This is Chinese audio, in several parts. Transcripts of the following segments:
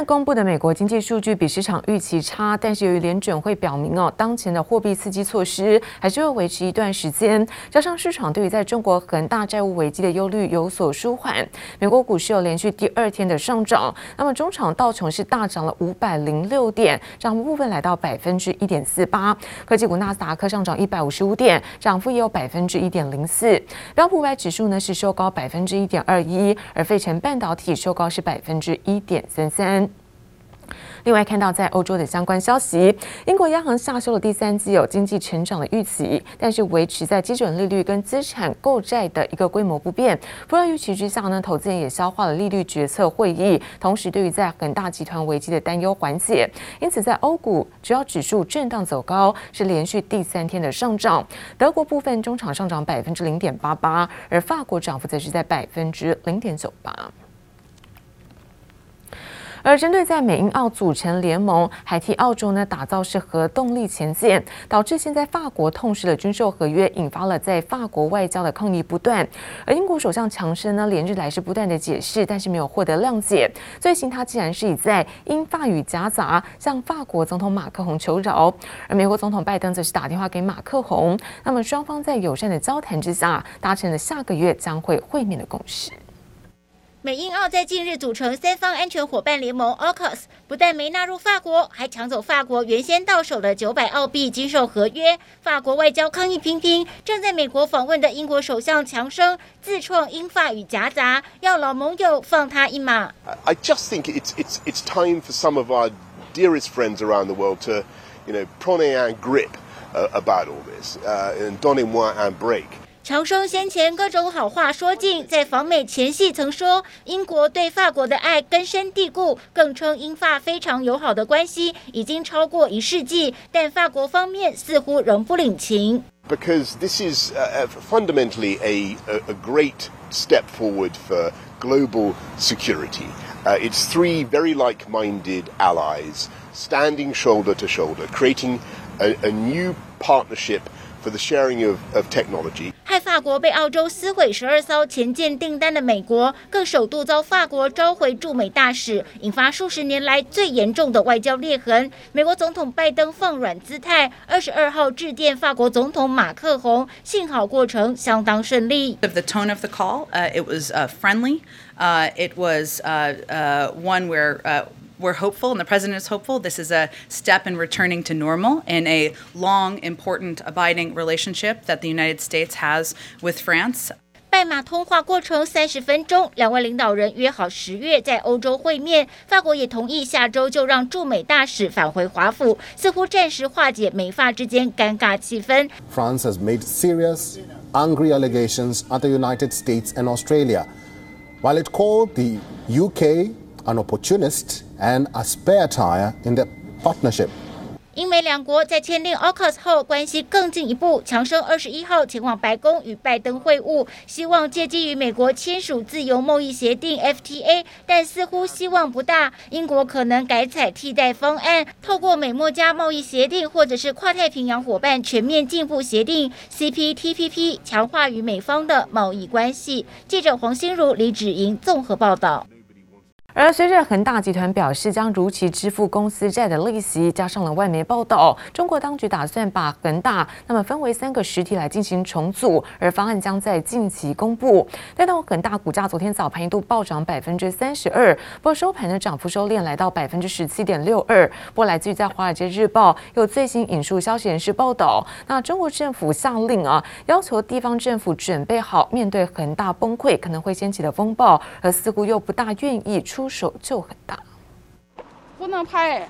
然公布的美国经济数据比市场预期差，但是由于联准会表明哦，当前的货币刺激措施还是会维持一段时间，加上市场对于在中国恒大债务危机的忧虑有所舒缓，美国股市有连续第二天的上涨。那么中场道琼是大涨了五百零六点，涨幅部分来到百分之一点四八。科技股纳斯达克上涨一百五十五点，涨幅也有百分之一点零四。标普五百指数呢是收高百分之一点二一，而费城半导体收高是百分之一点三三。另外，看到在欧洲的相关消息，英国央行下修了第三季有经济成长的预期，但是维持在基准利率跟资产购债的一个规模不变。不料预期之下呢，投资人也消化了利率决策会议，同时对于在恒大集团危机的担忧缓解，因此在欧股主要指数震荡走高，是连续第三天的上涨。德国部分中场上涨百分之零点八八，而法国涨幅则是在百分之零点九八。而针对在美英澳组成联盟，还替澳洲呢打造是核动力前线，导致现在法国痛失了军售合约，引发了在法国外交的抗议不断。而英国首相强生呢连日来是不断的解释，但是没有获得谅解。最新他竟然是以在英法语夹杂向法国总统马克宏求饶，而美国总统拜登则是打电话给马克宏，那么双方在友善的交谈之下，达成了下个月将会会面的共识。美英澳在近日组成三方安全伙伴联盟 （AUKUS），不但没纳入法国，还抢走法国原先到手的九百澳币军售合约。法国外交抗议频频，正在美国访问的英国首相强生自创英法语夹杂，要老盟友放他一马。I just think it's it's it's time for some of our dearest friends around the world to, you know, prenez un grip about all this, and donnez-moi un break. 强生先前各种好话说尽，在访美前夕曾说英国对法国的爱根深蒂固，更称英法非常友好的关系已经超过一世纪，但法国方面似乎仍不领情。Because this is fundamentally a a great step forward for global security. It's three very like-minded allies standing shoulder to shoulder, creating a a new partnership. For the sharing of of technology，害法国被澳洲撕毁十二艘前舰订单的美国，更首度遭法国召回驻美大使，引发数十年来最严重的外交裂痕。美国总统拜登放软姿态，二十二号致电法国总统马克宏，幸好过程相当顺利。Of the tone of the call, it was friendly. It was one where we're hopeful, and the president is hopeful. This is a step in returning to normal in a long, important, abiding relationship that the United States has with France. 拜马通话过程三十分钟，两位领导人约好十月在欧洲会面。法国也同意下周就让驻美大使返回华府，似乎暂时化解美法之间尴尬气氛。France has made serious, angry allegations at the United States and Australia, while it called the UK An opportunist. And a spare tire in the partnership. 英美两国在签订 AUKUS 后，关系更进一步。强生二十一号前往白宫与拜登会晤，希望借机与美国签署自由贸易协定 FTA，但似乎希望不大。英国可能改采替代方案，透过美墨加贸易协定，或者是跨太平洋伙伴全面进步协定 CPTPP，强化与美方的贸易关系。记者黄心如、李芷莹综合报道。而随着恒大集团表示将如期支付公司债的利息，加上了外媒报道，中国当局打算把恒大那么分为三个实体来进行重组，而方案将在近期公布。带动恒大股价昨天早盘一度暴涨百分之三十二，不过收盘的涨幅收敛来到百分之十七点六二。不过来自于在《华尔街日报》有最新引述消息人士报道，那中国政府下令啊，要求地方政府准备好面对恒大崩溃可能会掀起的风暴，而似乎又不大愿意出。手就很大，不能拍。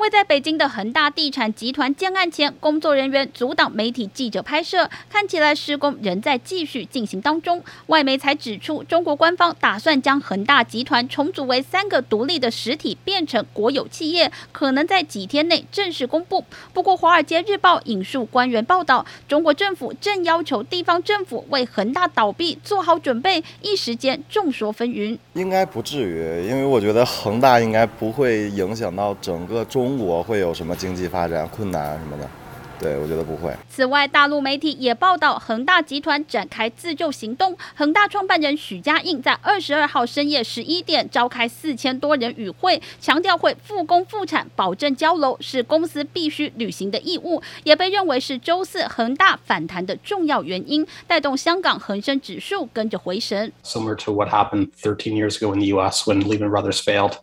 位在北京的恒大地产集团建案前，工作人员阻挡媒体记者拍摄，看起来施工仍在继续进行当中。外媒才指出，中国官方打算将恒大集团重组为三个独立的实体，变成国有企业，可能在几天内正式公布。不过，《华尔街日报》引述官员报道，中国政府正要求地方政府为恒大倒闭做好准备，一时间众说纷纭。应该不至于，因为我觉得恒大应该不会影响到整个中。中国会有什么经济发展困难什么的？对，我觉得不会。此外，大陆媒体也报道，恒大集团展开自救行动。恒大创办人许家印在二十二号深夜十一点召开四千多人与会，强调会复工复产，保证交楼是公司必须履行的义务，也被认为是周四恒大反弹的重要原因，带动香港恒生指数跟着回神。Similar to what happened 13 years ago in the U.S. when Lehman Brothers failed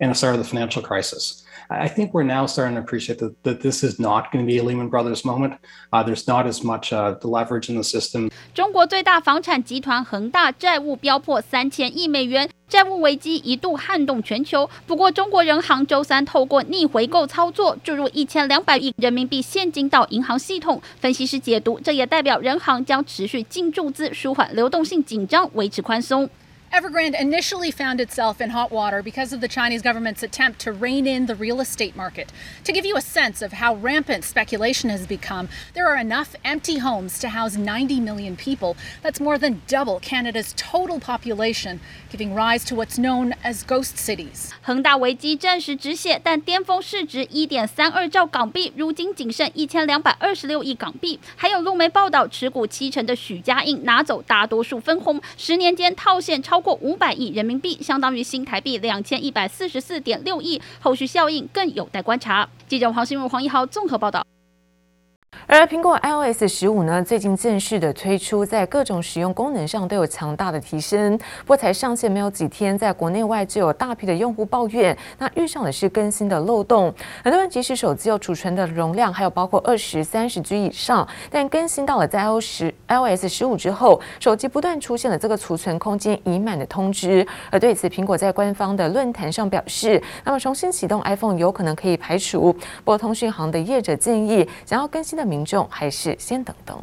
and the start of the financial crisis. I think we're now starting to appreciate that, that this is not going to be a Lehman Brothers moment. Uh, there's not as much uh, leverage in the system. 中国最大房产集团恒大债务飙破三千亿美元，债务危机一度撼动全球。不过，中国人行周三透过逆回购操作注入一千两百亿人民币现金到银行系统。分析师解读，这也代表人行将持续净注资，舒缓流动性紧张，维持宽松。Evergrande initially found itself in hot water because of the Chinese government's attempt to rein in the real estate market. To give you a sense of how rampant speculation has become, there are enough empty homes to house 90 million people. That's more than double Canada's total population, giving rise to what's known as ghost cities. 恒大危机暂时止血，但巅峰市值1.32兆港币，如今仅剩1226亿港币。还有路媒报道，持股七成的许家印拿走大多数分红，十年间套现超。 超过五百亿人民币，相当于新台币两千一百四十四点六亿，后续效应更有待观察。记者黄新如、黄一豪综合报道。而苹果 iOS 十五呢，最近正式的推出，在各种使用功能上都有强大的提升。不过才上线没有几天，在国内外就有大批的用户抱怨，那遇上的是更新的漏洞。很多人即使手机有储存的容量，还有包括二十三十 G 以上，但更新到了在 iOS 十 iOS 十五之后，手机不断出现了这个储存空间已满的通知。而对此，苹果在官方的论坛上表示，那么重新启动 iPhone 有可能可以排除。不过通讯行的业者建议，想要更新的民众还是先等等。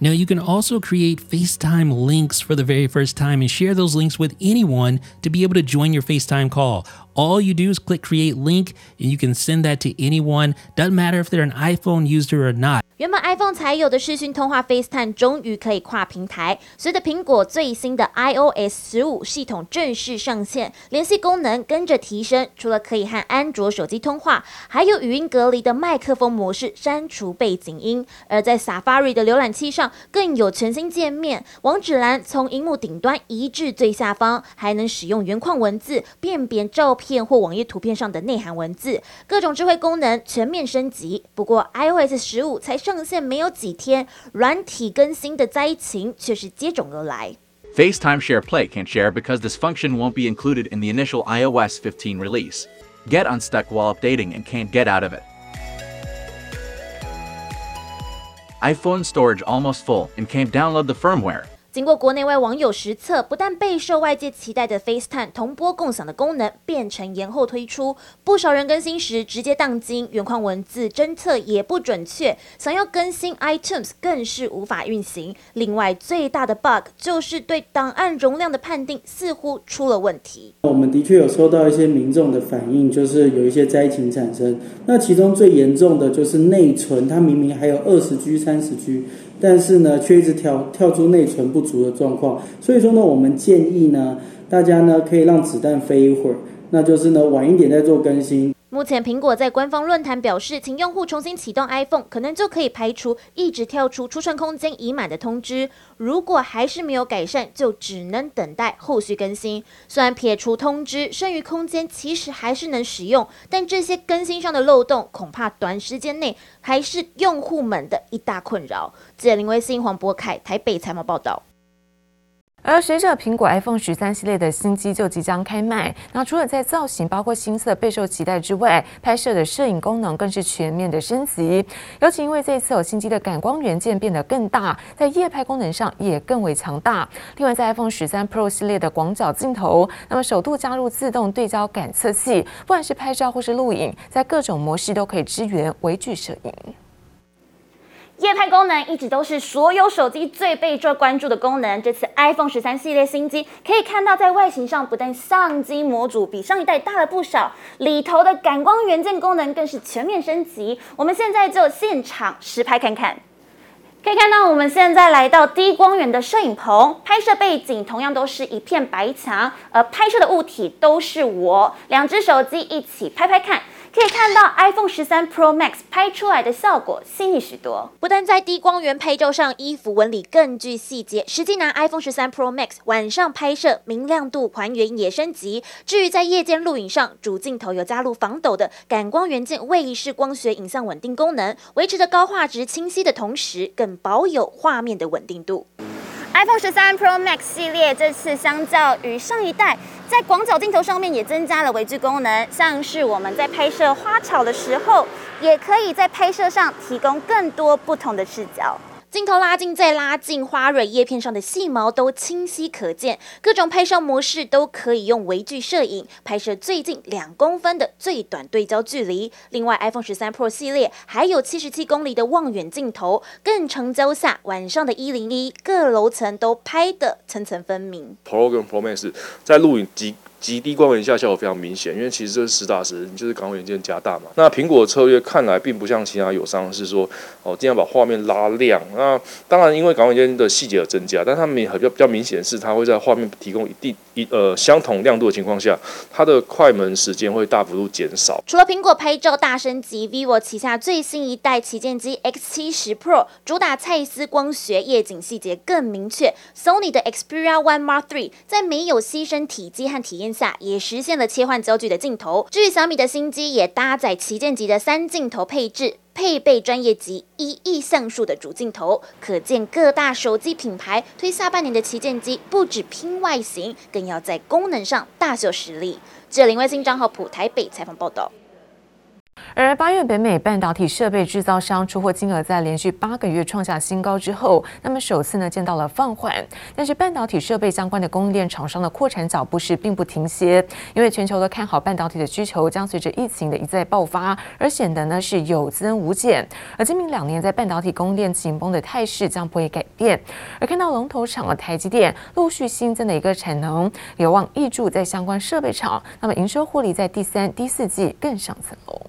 Now you can also create FaceTime links for the very first time and share those links with anyone to be able to join your FaceTime call. All you do is click create link and you can send that to anyone. Doesn't matter if they're an iPhone user or not. 原本 iPhone 才有的视讯通话 FaceTime 终于可以跨平台。随着苹果最新的 iOS 十五系统正式上线，联系功能跟着提升。除了可以和安卓手机通话，还有语音隔离的麦克风模式，删除背景音。而在 Safari 的浏览器上， 更有全新界面，网址栏从荧幕顶端移至最下方，还能使用原框文字辨别照片或网页图片上的内涵文字，各种智慧功能全面升级。不过 iOS 十五才。上线没有几天，软体更新的灾情却是接踵而来。FaceTime Share Play can't share because this function won't be included in the initial iOS 15 release. Get unstuck while updating and can't get out of it. iPhone storage almost full and can't download the firmware. 经过国内外网友实测，不但备受外界期待的 FaceTime 同播共享的功能变成延后推出，不少人更新时直接当机，原框文字侦测也不准确，想要更新 iTunes 更是无法运行。另外，最大的 bug 就是对档案容量的判定似乎出了问题。我们的确有收到一些民众的反应，就是有一些灾情产生。那其中最严重的就是内存，它明明还有二十 G、三十 G。但是呢，却一直跳跳出内存不足的状况，所以说呢，我们建议呢，大家呢可以让子弹飞一会儿，那就是呢晚一点再做更新。目前，苹果在官方论坛表示，请用户重新启动 iPhone，可能就可以排除一直跳出储存空间已满的通知。如果还是没有改善，就只能等待后续更新。虽然撇除通知，剩余空间其实还是能使用，但这些更新上的漏洞，恐怕短时间内还是用户们的一大困扰。记者林威信、黄博凯台北财贸报道。而随着苹果 iPhone 十三系列的新机就即将开卖，那除了在造型包括新色备受期待之外，拍摄的摄影功能更是全面的升级。尤其因为这一次有新机的感光元件变得更大，在夜拍功能上也更为强大。另外，在 iPhone 十三 Pro 系列的广角镜头，那么首度加入自动对焦感测器，不管是拍照或是录影，在各种模式都可以支援微距摄影。夜拍功能一直都是所有手机最被做关注的功能。这次 iPhone 十三系列新机可以看到，在外形上不但相机模组比上一代大了不少，里头的感光元件功能更是全面升级。我们现在就现场实拍看看，可以看到我们现在来到低光源的摄影棚，拍摄背景同样都是一片白墙，而拍摄的物体都是我，两只手机一起拍拍看。可以看到 iPhone 十三 Pro Max 拍出来的效果细腻许多。不但在低光源拍照上衣服纹理更具细节，实际拿 iPhone 十三 Pro Max 晚上拍摄，明亮度还原也升级。至于在夜间录影上，主镜头有加入防抖的感光元件位移式光学影像稳定功能，维持着高画质清晰的同时，更保有画面的稳定度。iPhone 十三 Pro Max 系列这次相较于上一代，在广角镜头上面也增加了微距功能，像是我们在拍摄花草的时候，也可以在拍摄上提供更多不同的视角。镜头拉近再拉近，花蕊叶片上的细毛都清晰可见。各种拍摄模式都可以用微距摄影拍摄最近两公分的最短对焦距离。另外，iPhone 十三 Pro 系列还有七十七公里的望远镜头，更成焦下晚上的一零一各楼层都拍得层层分明。Pro 跟 Pro Max 在录影机。极低光源下效果非常明显，因为其实这是实打实，你就是感光元件加大嘛。那苹果策略看来并不像其他友商是说哦，尽量把画面拉亮。那当然，因为感光元件的细节有增加，但它们比较比较明显是它会在画面提供一定一呃相同亮度的情况下，它的快门时间会大幅度减少。除了苹果拍照大升级，vivo 旗下最新一代旗舰机 X 七十 Pro 主打蔡司光学，夜景细节更明确。Sony 的 Xperia One Mark Three 在没有牺牲体积和体验下也实现了切换焦距的镜头。至于小米的新机也搭载旗舰级的三镜头配置，配备专业级一亿像素的主镜头。可见各大手机品牌推下半年的旗舰机，不止拼外形，更要在功能上大秀实力。这林卫星张浩普台北采访报道。而八月，北美半导体设备制造商出货金额在连续八个月创下新高之后，那么首次呢见到了放缓。但是半导体设备相关的供应链厂商的扩产脚步是并不停歇，因为全球都看好半导体的需求将随着疫情的一再爆发而显得呢是有增无减。而今明两年在半导体供应链紧绷的态势将不会改变。而看到龙头厂的台积电陆续新增的一个产能，有望挹注在相关设备厂，那么营收获利在第三、第四季更上层楼。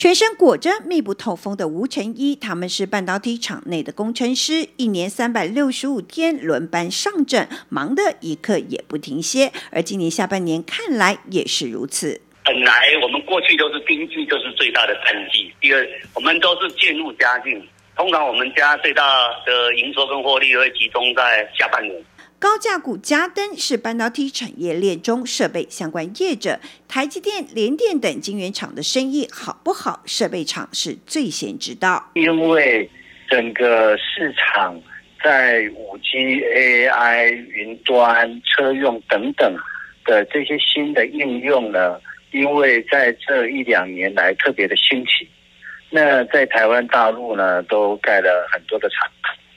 全身裹着密不透风的无尘衣，他们是半导体厂内的工程师，一年三百六十五天轮班上阵，忙得一刻也不停歇。而今年下半年看来也是如此。本来我们过去都是第一就是最大的淡季，第二我们都是渐入佳境，通常我们家最大的营收跟获利会集中在下半年。高价股加登是半导体产业链中设备相关业者，台积电、联电等晶圆厂的生意好不好？设备厂是最先知道。因为整个市场在五 G、AI、云端、车用等等的这些新的应用呢，因为在这一两年来特别的兴起，那在台湾、大陆呢都盖了很多的厂，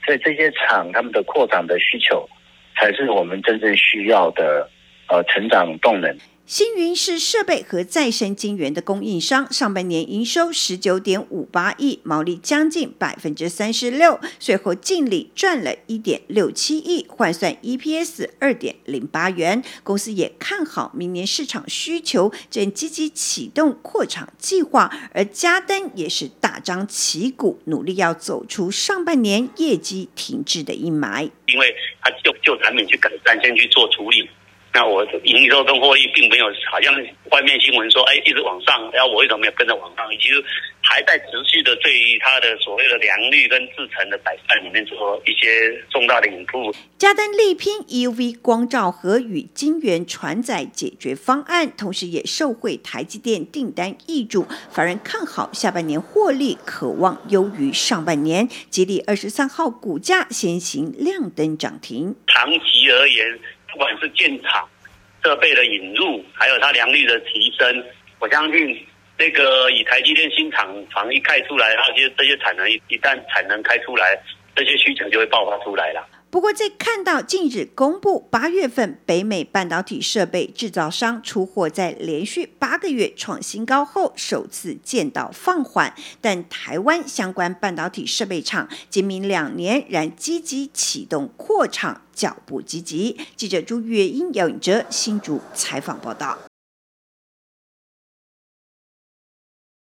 所以这些厂他们的扩展的需求。才是我们真正需要的，呃，成长动能。星云是设备和再生晶圆的供应商，上半年营收十九点五八亿，毛利将近百分之三十六，税后净利赚了一点六七亿，换算 EPS 二点零八元。公司也看好明年市场需求，正积极启动扩厂计划。而嘉登也是大张旗鼓，努力要走出上半年业绩停滞的阴霾。因为他就就产品去改善，先去做处理。那我营收跟获利并没有，好像外面新闻说，哎，一直往上，然后我为什么没有跟着往上？其实还在持续的对于它的所谓的良率跟制成的改善里面做一些重大的引步。嘉登力拼 EUV 光照和与晶圆传载解决方案，同时也受惠台积电订单易主，法人看好下半年获利，可望优于上半年。吉利二十三号股价先行亮灯涨停。长期而言。不管是建厂设备的引入，还有它良率的提升，我相信那个以台积电新厂房一开出来，它这些这些产能一一旦产能开出来，这些需求就会爆发出来了。不过，在看到近日公布八月份北美半导体设备制造商出货在连续八个月创新高后，首次见到放缓。但台湾相关半导体设备厂今明两年仍积极启动扩厂，脚步积极。记者朱月英、姚颖哲新竹采访报道。